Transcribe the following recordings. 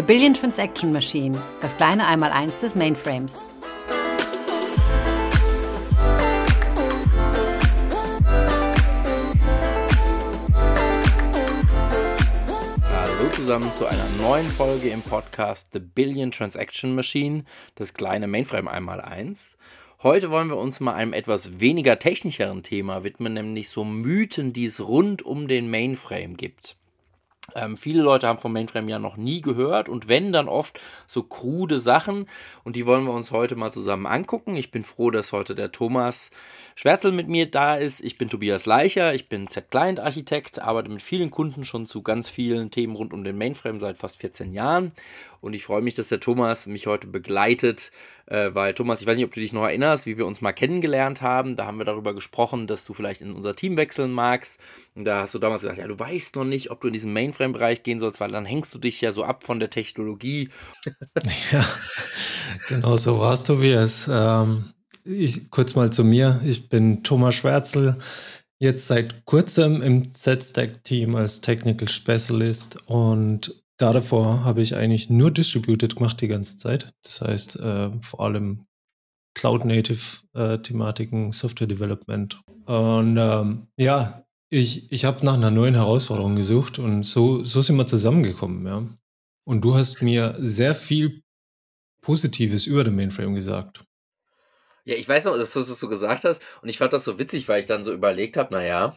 The Billion Transaction Machine, das kleine Einmaleins des Mainframes. Hallo zusammen zu einer neuen Folge im Podcast The Billion Transaction Machine, das kleine Mainframe Einmaleins. Heute wollen wir uns mal einem etwas weniger technischeren Thema widmen, nämlich so Mythen, die es rund um den Mainframe gibt. Ähm, viele Leute haben vom Mainframe ja noch nie gehört und wenn, dann oft so krude Sachen und die wollen wir uns heute mal zusammen angucken. Ich bin froh, dass heute der Thomas Schwärzel mit mir da ist. Ich bin Tobias Leicher, ich bin Z-Client-Architekt, arbeite mit vielen Kunden schon zu ganz vielen Themen rund um den Mainframe seit fast 14 Jahren und ich freue mich, dass der Thomas mich heute begleitet, äh, weil Thomas, ich weiß nicht, ob du dich noch erinnerst, wie wir uns mal kennengelernt haben. Da haben wir darüber gesprochen, dass du vielleicht in unser Team wechseln magst. Und da hast du damals gesagt, ja, du weißt noch nicht, ob du in diesen Mainframe-Bereich gehen sollst, weil dann hängst du dich ja so ab von der Technologie. ja, genau so war es, Tobias. Ähm, ich, kurz mal zu mir. Ich bin Thomas Schwärzel, jetzt seit kurzem im Z-Stack-Team als Technical Specialist und davor habe ich eigentlich nur Distributed gemacht die ganze Zeit. Das heißt, äh, vor allem Cloud-Native-Thematiken, äh, Software Development. Und ähm, ja, ich, ich habe nach einer neuen Herausforderung gesucht und so, so sind wir zusammengekommen, ja. Und du hast mir sehr viel Positives über den Mainframe gesagt. Ja, ich weiß noch, dass du es so gesagt hast und ich fand das so witzig, weil ich dann so überlegt habe, naja,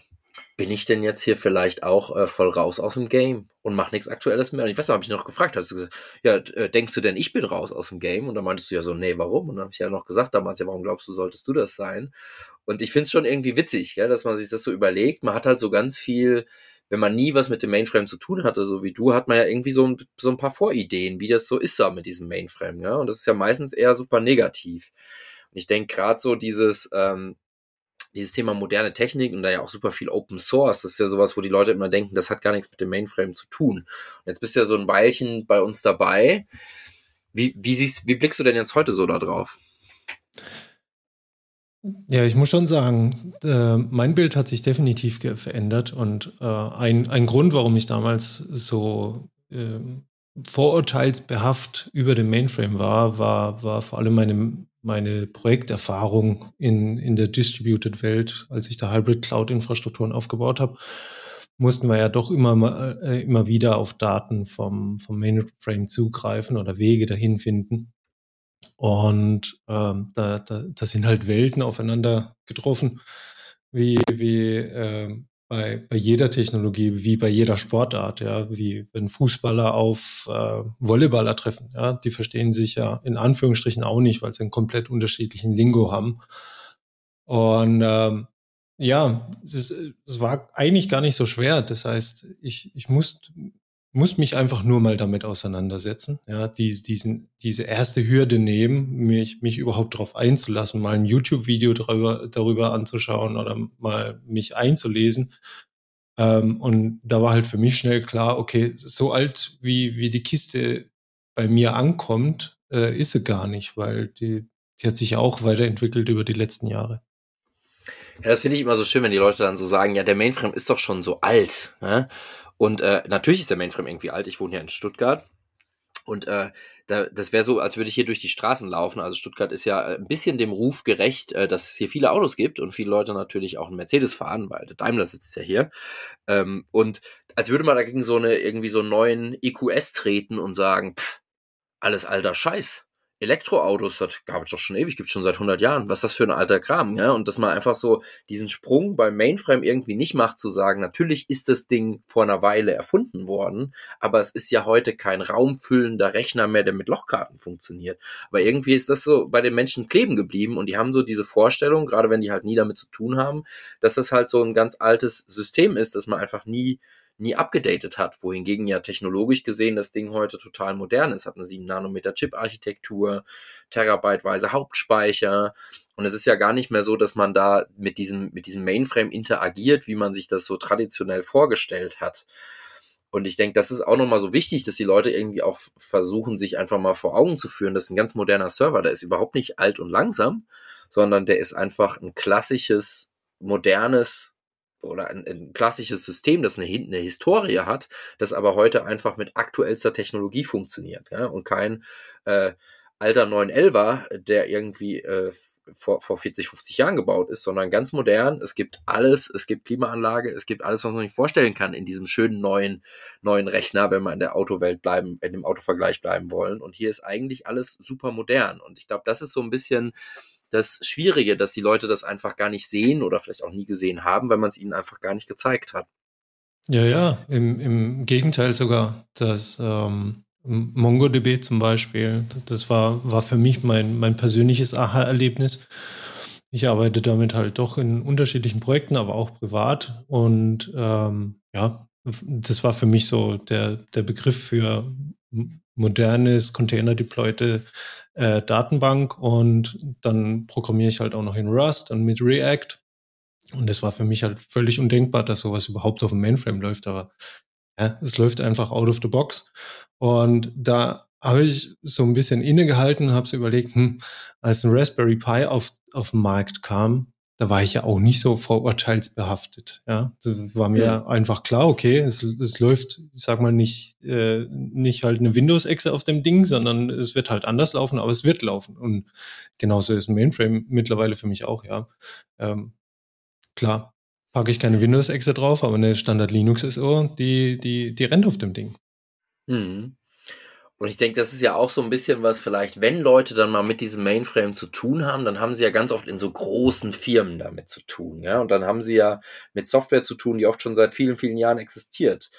bin ich denn jetzt hier vielleicht auch äh, voll raus aus dem Game und mache nichts Aktuelles mehr? Und ich weiß noch, habe ich noch gefragt, hast du gesagt, ja, äh, denkst du denn, ich bin raus aus dem Game? Und dann meintest du ja so, nee, warum? Und dann habe ich ja noch gesagt damals, ja, warum glaubst du, solltest du das sein? Und ich finde es schon irgendwie witzig, ja, dass man sich das so überlegt. Man hat halt so ganz viel, wenn man nie was mit dem Mainframe zu tun hatte, so wie du, hat man ja irgendwie so ein, so ein paar Vorideen, wie das so ist da mit diesem Mainframe, ja. Und das ist ja meistens eher super negativ. Und ich denke gerade so dieses, ähm, dieses Thema moderne Technik und da ja auch super viel Open Source, das ist ja sowas, wo die Leute immer denken, das hat gar nichts mit dem Mainframe zu tun. Und jetzt bist du ja so ein Weilchen bei uns dabei. Wie, wie, siehst, wie blickst du denn jetzt heute so da drauf? Ja, ich muss schon sagen, äh, mein Bild hat sich definitiv verändert und äh, ein, ein Grund, warum ich damals so äh, vorurteilsbehaft über den Mainframe war, war, war vor allem meine meine Projekterfahrung in, in der Distributed-Welt, als ich da Hybrid-Cloud-Infrastrukturen aufgebaut habe, mussten wir ja doch immer, äh, immer wieder auf Daten vom, vom Mainframe zugreifen oder Wege dahin finden. Und ähm, da, da, da sind halt Welten aufeinander getroffen, wie, wie ähm, bei, bei jeder Technologie, wie bei jeder Sportart, ja, wie wenn Fußballer auf äh, Volleyballer treffen, ja, die verstehen sich ja in Anführungsstrichen auch nicht, weil sie einen komplett unterschiedlichen Lingo haben. Und ähm, ja, es, es war eigentlich gar nicht so schwer. Das heißt, ich, ich muss, muss mich einfach nur mal damit auseinandersetzen, ja, die, diesen, diese erste Hürde nehmen, mich, mich überhaupt darauf einzulassen, mal ein YouTube-Video darüber, darüber anzuschauen oder mal mich einzulesen. Ähm, und da war halt für mich schnell klar, okay, so alt wie, wie die Kiste bei mir ankommt, äh, ist sie gar nicht, weil die, die hat sich auch weiterentwickelt über die letzten Jahre. Ja, das finde ich immer so schön, wenn die Leute dann so sagen, ja, der Mainframe ist doch schon so alt. Ne? Und äh, natürlich ist der Mainframe irgendwie alt. Ich wohne ja in Stuttgart. Und äh, da, das wäre so, als würde ich hier durch die Straßen laufen. Also Stuttgart ist ja äh, ein bisschen dem Ruf gerecht, äh, dass es hier viele Autos gibt und viele Leute natürlich auch einen Mercedes fahren, weil der Daimler sitzt ja hier. Ähm, und als würde man dagegen so eine irgendwie so einen neuen EQS treten und sagen, pff, alles alter Scheiß. Elektroautos, das gab es doch schon ewig, gibt schon seit 100 Jahren. Was ist das für ein alter Kram, ja? Und dass man einfach so diesen Sprung beim Mainframe irgendwie nicht macht, zu sagen, natürlich ist das Ding vor einer Weile erfunden worden, aber es ist ja heute kein raumfüllender Rechner mehr, der mit Lochkarten funktioniert. Aber irgendwie ist das so bei den Menschen kleben geblieben und die haben so diese Vorstellung, gerade wenn die halt nie damit zu tun haben, dass das halt so ein ganz altes System ist, dass man einfach nie nie abgedatet hat, wohingegen ja technologisch gesehen das Ding heute total modern ist, hat eine 7 Nanometer Chip-Architektur, Terabyteweise Hauptspeicher. Und es ist ja gar nicht mehr so, dass man da mit diesem, mit diesem Mainframe interagiert, wie man sich das so traditionell vorgestellt hat. Und ich denke, das ist auch nochmal so wichtig, dass die Leute irgendwie auch versuchen, sich einfach mal vor Augen zu führen, das ist ein ganz moderner Server, der ist überhaupt nicht alt und langsam, sondern der ist einfach ein klassisches, modernes oder ein, ein klassisches System, das eine, eine, Historie hat, das aber heute einfach mit aktuellster Technologie funktioniert. Ja? Und kein äh, alter 911er, der irgendwie äh, vor, vor 40, 50 Jahren gebaut ist, sondern ganz modern. Es gibt alles, es gibt Klimaanlage, es gibt alles, was man sich vorstellen kann in diesem schönen neuen, neuen Rechner, wenn wir in der Autowelt bleiben, in dem Autovergleich bleiben wollen. Und hier ist eigentlich alles super modern. Und ich glaube, das ist so ein bisschen das Schwierige, dass die Leute das einfach gar nicht sehen oder vielleicht auch nie gesehen haben, weil man es ihnen einfach gar nicht gezeigt hat. Ja, ja, im, im Gegenteil sogar. Das ähm, MongoDB zum Beispiel, das war, war für mich mein, mein persönliches Aha-Erlebnis. Ich arbeite damit halt doch in unterschiedlichen Projekten, aber auch privat. Und ähm, ja, das war für mich so der, der Begriff für modernes, container-deployte äh, Datenbank und dann programmiere ich halt auch noch in Rust und mit React. Und das war für mich halt völlig undenkbar, dass sowas überhaupt auf dem Mainframe läuft, aber ja, es läuft einfach out of the box. Und da habe ich so ein bisschen innegehalten und habe so überlegt, hm, als ein Raspberry Pi auf, auf den Markt kam, da war ich ja auch nicht so vorurteilsbehaftet. Ja, das war mir ja. einfach klar, okay, es, es läuft, ich sag mal, nicht, äh, nicht halt eine Windows-Exe auf dem Ding, sondern es wird halt anders laufen, aber es wird laufen. Und genauso ist ein Mainframe mittlerweile für mich auch, ja. Ähm, klar, packe ich keine Windows-Exe drauf, aber eine Standard Linux-SO, die, die, die rennt auf dem Ding. Mhm. Und ich denke, das ist ja auch so ein bisschen was, vielleicht, wenn Leute dann mal mit diesem Mainframe zu tun haben, dann haben sie ja ganz oft in so großen Firmen damit zu tun, ja. Und dann haben sie ja mit Software zu tun, die oft schon seit vielen, vielen Jahren existiert.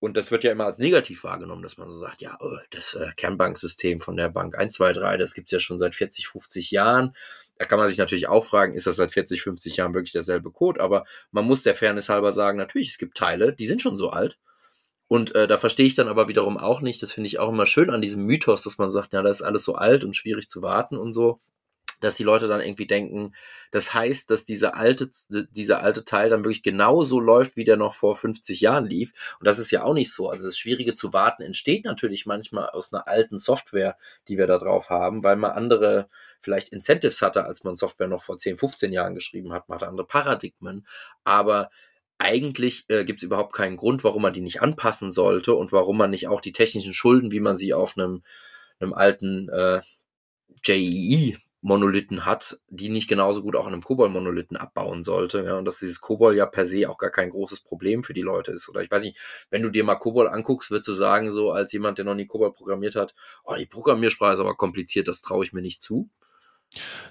Und das wird ja immer als negativ wahrgenommen, dass man so sagt, ja, oh, das äh, Kernbanksystem von der Bank 123, das gibt's ja schon seit 40, 50 Jahren. Da kann man sich natürlich auch fragen, ist das seit 40, 50 Jahren wirklich derselbe Code? Aber man muss der Fairness halber sagen, natürlich, es gibt Teile, die sind schon so alt. Und äh, da verstehe ich dann aber wiederum auch nicht, das finde ich auch immer schön an diesem Mythos, dass man sagt, ja, das ist alles so alt und schwierig zu warten und so, dass die Leute dann irgendwie denken, das heißt, dass diese alte, dieser alte Teil dann wirklich genauso läuft, wie der noch vor 50 Jahren lief. Und das ist ja auch nicht so. Also das Schwierige zu warten entsteht natürlich manchmal aus einer alten Software, die wir da drauf haben, weil man andere vielleicht Incentives hatte, als man Software noch vor 10, 15 Jahren geschrieben hat, man hatte andere Paradigmen. Aber eigentlich äh, gibt es überhaupt keinen Grund, warum man die nicht anpassen sollte und warum man nicht auch die technischen Schulden, wie man sie auf einem, einem alten äh, JEE Monolithen hat, die nicht genauso gut auch in einem Kobol-Monolithen abbauen sollte. Ja, und dass dieses Kobol ja per se auch gar kein großes Problem für die Leute ist. Oder ich weiß nicht, wenn du dir mal Kobol anguckst, würdest du sagen, so als jemand, der noch nie Kobol programmiert hat, oh, die Programmiersprache ist aber kompliziert, das traue ich mir nicht zu.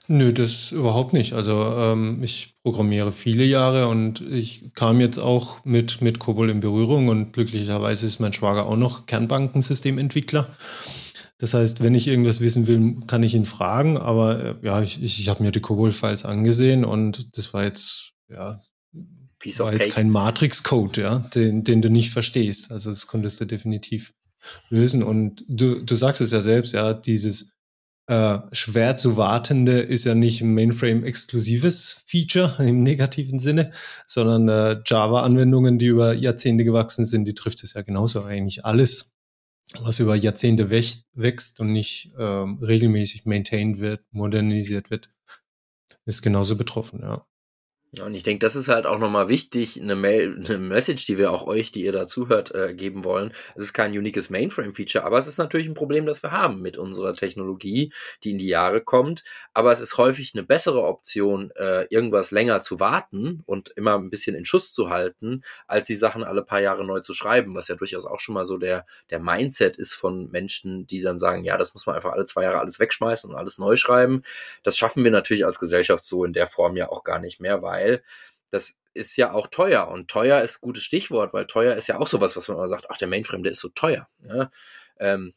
Nö, das überhaupt nicht. Also ähm, ich programmiere viele Jahre und ich kam jetzt auch mit, mit Cobol in Berührung und glücklicherweise ist mein Schwager auch noch Kernbankensystementwickler. Das heißt, wenn ich irgendwas wissen will, kann ich ihn fragen, aber äh, ja, ich, ich, ich habe mir die Cobol-Files angesehen und das war jetzt, ja, Piece war jetzt kein Matrix-Code, ja, den, den du nicht verstehst. Also das konntest du definitiv lösen. Und du, du sagst es ja selbst, ja, dieses äh, schwer zu wartende ist ja nicht ein Mainframe-exklusives Feature im negativen Sinne, sondern äh, Java-Anwendungen, die über Jahrzehnte gewachsen sind, die trifft es ja genauso eigentlich alles, was über Jahrzehnte wächst und nicht ähm, regelmäßig maintained wird, modernisiert wird, ist genauso betroffen, ja. Ja, und ich denke, das ist halt auch nochmal wichtig, eine, Mail, eine Message, die wir auch euch, die ihr da zuhört, äh, geben wollen. Es ist kein uniques Mainframe-Feature, aber es ist natürlich ein Problem, das wir haben mit unserer Technologie, die in die Jahre kommt. Aber es ist häufig eine bessere Option, äh, irgendwas länger zu warten und immer ein bisschen in Schuss zu halten, als die Sachen alle paar Jahre neu zu schreiben, was ja durchaus auch schon mal so der, der Mindset ist von Menschen, die dann sagen, ja, das muss man einfach alle zwei Jahre alles wegschmeißen und alles neu schreiben. Das schaffen wir natürlich als Gesellschaft so in der Form ja auch gar nicht mehr, weil weil das ist ja auch teuer und teuer ist ein gutes Stichwort, weil teuer ist ja auch sowas, was man immer sagt, ach, der Mainframe, der ist so teuer. Ja? Ähm,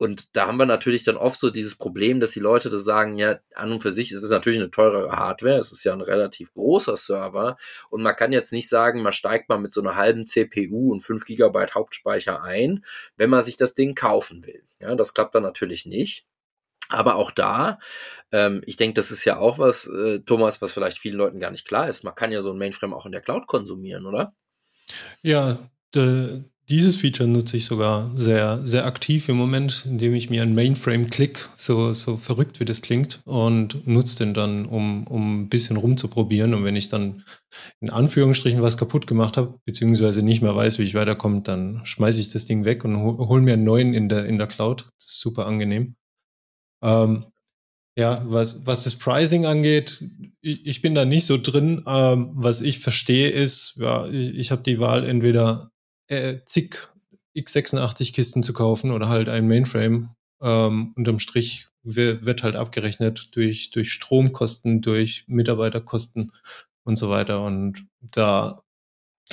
und da haben wir natürlich dann oft so dieses Problem, dass die Leute das sagen, ja, an und für sich ist es natürlich eine teurere Hardware, es ist ja ein relativ großer Server und man kann jetzt nicht sagen, man steigt mal mit so einer halben CPU und 5 GB Hauptspeicher ein, wenn man sich das Ding kaufen will. Ja, das klappt dann natürlich nicht. Aber auch da, ähm, ich denke, das ist ja auch was, äh, Thomas, was vielleicht vielen Leuten gar nicht klar ist. Man kann ja so ein Mainframe auch in der Cloud konsumieren, oder? Ja, de, dieses Feature nutze ich sogar sehr, sehr aktiv im Moment, indem ich mir ein Mainframe klick, so, so verrückt wie das klingt, und nutze den dann, um, um ein bisschen rumzuprobieren. Und wenn ich dann in Anführungsstrichen was kaputt gemacht habe, beziehungsweise nicht mehr weiß, wie ich weiterkomme, dann schmeiße ich das Ding weg und hole hol mir einen neuen in der, in der Cloud. Das ist super angenehm. Ähm, ja, was, was das Pricing angeht, ich, ich bin da nicht so drin. Ähm, was ich verstehe ist, ja, ich, ich habe die Wahl, entweder äh, zig x86-Kisten zu kaufen oder halt ein Mainframe. Ähm, unterm Strich wird halt abgerechnet durch, durch Stromkosten, durch Mitarbeiterkosten und so weiter. Und da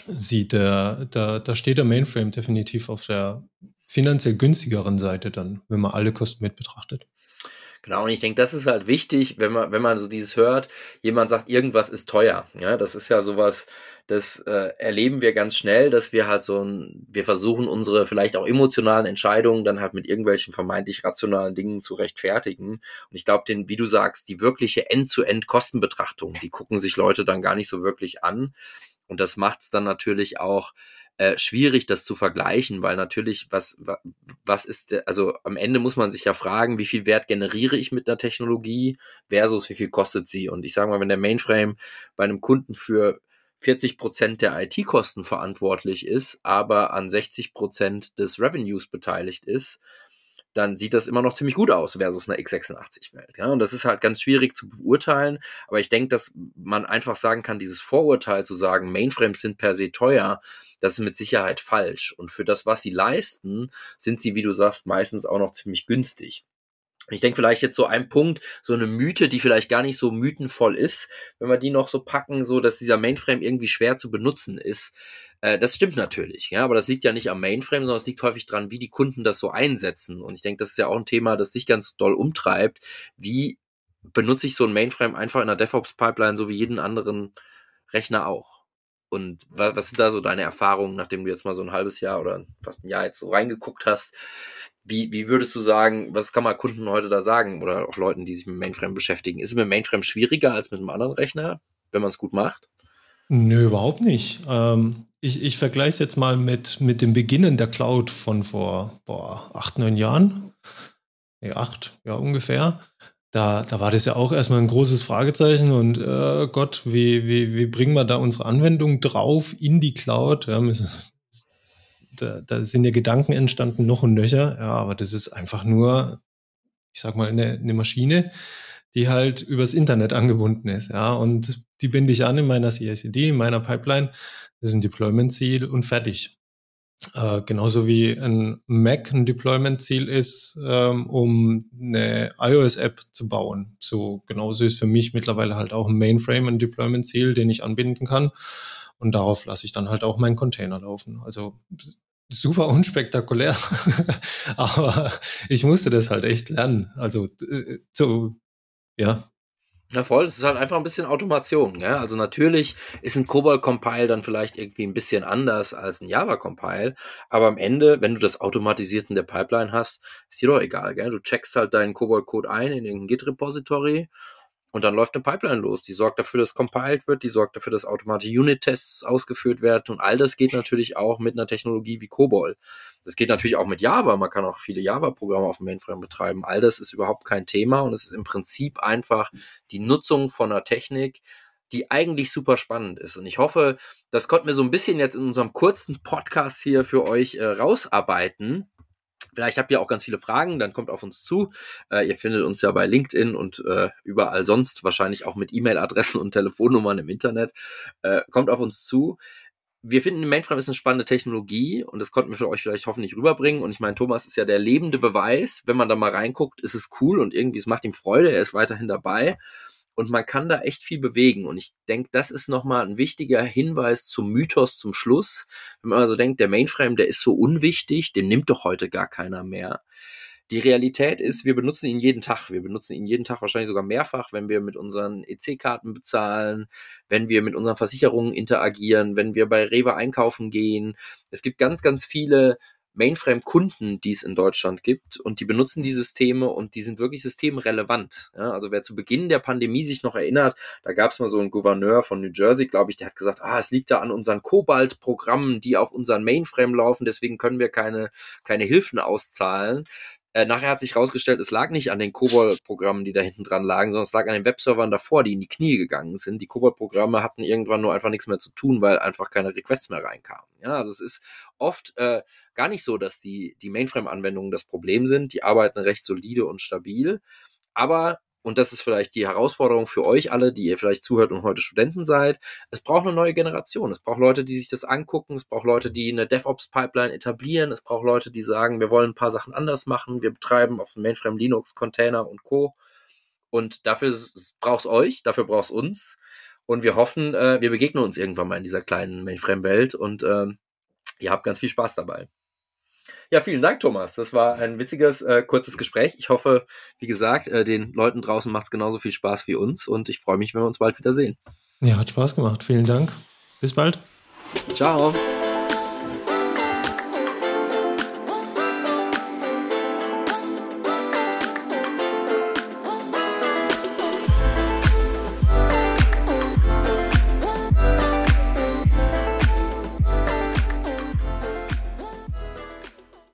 sieht der, da, da steht der Mainframe definitiv auf der finanziell günstigeren Seite dann, wenn man alle Kosten mit betrachtet. Genau, und ich denke, das ist halt wichtig, wenn man, wenn man so dieses hört, jemand sagt, irgendwas ist teuer. Ja, das ist ja sowas, das äh, erleben wir ganz schnell, dass wir halt so ein, wir versuchen unsere vielleicht auch emotionalen Entscheidungen dann halt mit irgendwelchen vermeintlich rationalen Dingen zu rechtfertigen. Und ich glaube, den, wie du sagst, die wirkliche End-zu-End-Kostenbetrachtung, die gucken sich Leute dann gar nicht so wirklich an. Und das macht es dann natürlich auch äh, schwierig, das zu vergleichen, weil natürlich, was, was ist, also am Ende muss man sich ja fragen, wie viel Wert generiere ich mit einer Technologie versus wie viel kostet sie. Und ich sage mal, wenn der Mainframe bei einem Kunden für 40 Prozent der IT-Kosten verantwortlich ist, aber an 60 Prozent des Revenues beteiligt ist, dann sieht das immer noch ziemlich gut aus versus eine x86-Welt. Ja? Und das ist halt ganz schwierig zu beurteilen, aber ich denke, dass man einfach sagen kann, dieses Vorurteil zu sagen, Mainframes sind per se teuer, das ist mit Sicherheit falsch. Und für das, was sie leisten, sind sie, wie du sagst, meistens auch noch ziemlich günstig. Ich denke vielleicht jetzt so ein Punkt, so eine Mythe, die vielleicht gar nicht so mythenvoll ist, wenn wir die noch so packen, so dass dieser Mainframe irgendwie schwer zu benutzen ist. Äh, das stimmt natürlich, ja, aber das liegt ja nicht am Mainframe, sondern es liegt häufig dran, wie die Kunden das so einsetzen. Und ich denke, das ist ja auch ein Thema, das dich ganz doll umtreibt. Wie benutze ich so ein Mainframe einfach in der DevOps-Pipeline, so wie jeden anderen Rechner auch? Und was, was sind da so deine Erfahrungen, nachdem du jetzt mal so ein halbes Jahr oder fast ein Jahr jetzt so reingeguckt hast? Wie, wie würdest du sagen, was kann man Kunden heute da sagen oder auch Leuten, die sich mit Mainframe beschäftigen? Ist es mit Mainframe schwieriger als mit einem anderen Rechner, wenn man es gut macht? Nö, überhaupt nicht. Ähm, ich ich vergleiche es jetzt mal mit, mit dem Beginnen der Cloud von vor boah, acht, neun Jahren. Nee, acht, ja, ungefähr. Da, da war das ja auch erstmal ein großes Fragezeichen und äh, Gott, wie, wie, wie bringen wir da unsere Anwendung drauf in die Cloud? Ja, da, da sind ja Gedanken entstanden, noch und nöcher, ja, aber das ist einfach nur, ich sag mal, eine, eine Maschine, die halt übers Internet angebunden ist, ja, und die binde ich an in meiner CICD, in meiner Pipeline, das ist ein Deployment-Ziel und fertig. Äh, genauso wie ein Mac ein Deployment-Ziel ist, ähm, um eine iOS-App zu bauen. So genauso ist für mich mittlerweile halt auch ein Mainframe ein Deployment-Ziel, den ich anbinden kann. Und darauf lasse ich dann halt auch meinen Container laufen. Also super unspektakulär, aber ich musste das halt echt lernen. Also äh, so, ja. Na voll, es ist halt einfach ein bisschen Automation. Ja? Also natürlich ist ein Cobol-Compile dann vielleicht irgendwie ein bisschen anders als ein Java-Compile, aber am Ende, wenn du das automatisiert in der Pipeline hast, ist dir doch egal. Gell? Du checkst halt deinen Cobol-Code ein in irgendein Git-Repository und dann läuft eine Pipeline los. Die sorgt dafür, dass compiled wird, die sorgt dafür, dass automatische Unit-Tests ausgeführt werden. Und all das geht natürlich auch mit einer Technologie wie COBOL. Das geht natürlich auch mit Java. Man kann auch viele Java-Programme auf dem Mainframe betreiben. All das ist überhaupt kein Thema und es ist im Prinzip einfach die Nutzung von einer Technik, die eigentlich super spannend ist. Und ich hoffe, das konnten wir so ein bisschen jetzt in unserem kurzen Podcast hier für euch äh, rausarbeiten Vielleicht habt ihr auch ganz viele Fragen, dann kommt auf uns zu. Äh, ihr findet uns ja bei LinkedIn und äh, überall sonst, wahrscheinlich auch mit E-Mail-Adressen und Telefonnummern im Internet. Äh, kommt auf uns zu. Wir finden, Mainframe ist eine spannende Technologie und das konnten wir für euch vielleicht hoffentlich rüberbringen. Und ich meine, Thomas ist ja der lebende Beweis. Wenn man da mal reinguckt, ist es cool und irgendwie es macht ihm Freude. Er ist weiterhin dabei und man kann da echt viel bewegen. Und ich denke, das ist nochmal ein wichtiger Hinweis zum Mythos zum Schluss. Wenn man also denkt, der Mainframe, der ist so unwichtig, den nimmt doch heute gar keiner mehr. Die Realität ist, wir benutzen ihn jeden Tag. Wir benutzen ihn jeden Tag wahrscheinlich sogar mehrfach, wenn wir mit unseren EC-Karten bezahlen, wenn wir mit unseren Versicherungen interagieren, wenn wir bei Rewe einkaufen gehen. Es gibt ganz, ganz viele Mainframe-Kunden, die es in Deutschland gibt und die benutzen die Systeme und die sind wirklich systemrelevant. Ja, also wer zu Beginn der Pandemie sich noch erinnert, da gab es mal so einen Gouverneur von New Jersey, glaube ich, der hat gesagt, ah, es liegt da an unseren Cobalt-Programmen, die auf unseren Mainframe laufen, deswegen können wir keine, keine Hilfen auszahlen. Äh, nachher hat sich herausgestellt, es lag nicht an den Cobol-Programmen, die da hinten dran lagen, sondern es lag an den Webservern davor, die in die Knie gegangen sind. Die Cobol-Programme hatten irgendwann nur einfach nichts mehr zu tun, weil einfach keine Requests mehr reinkamen. Ja, also es ist oft äh, gar nicht so, dass die, die Mainframe-Anwendungen das Problem sind. Die arbeiten recht solide und stabil. Aber und das ist vielleicht die Herausforderung für euch alle, die ihr vielleicht zuhört und heute Studenten seid. Es braucht eine neue Generation. Es braucht Leute, die sich das angucken. Es braucht Leute, die eine DevOps-Pipeline etablieren. Es braucht Leute, die sagen, wir wollen ein paar Sachen anders machen. Wir betreiben auf dem Mainframe Linux, Container und Co. Und dafür braucht es euch, dafür braucht es uns. Und wir hoffen, äh, wir begegnen uns irgendwann mal in dieser kleinen Mainframe-Welt und äh, ihr habt ganz viel Spaß dabei. Ja, vielen Dank, Thomas. Das war ein witziges, äh, kurzes Gespräch. Ich hoffe, wie gesagt, äh, den Leuten draußen macht es genauso viel Spaß wie uns und ich freue mich, wenn wir uns bald wiedersehen. Ja, hat Spaß gemacht. Vielen Dank. Bis bald. Ciao.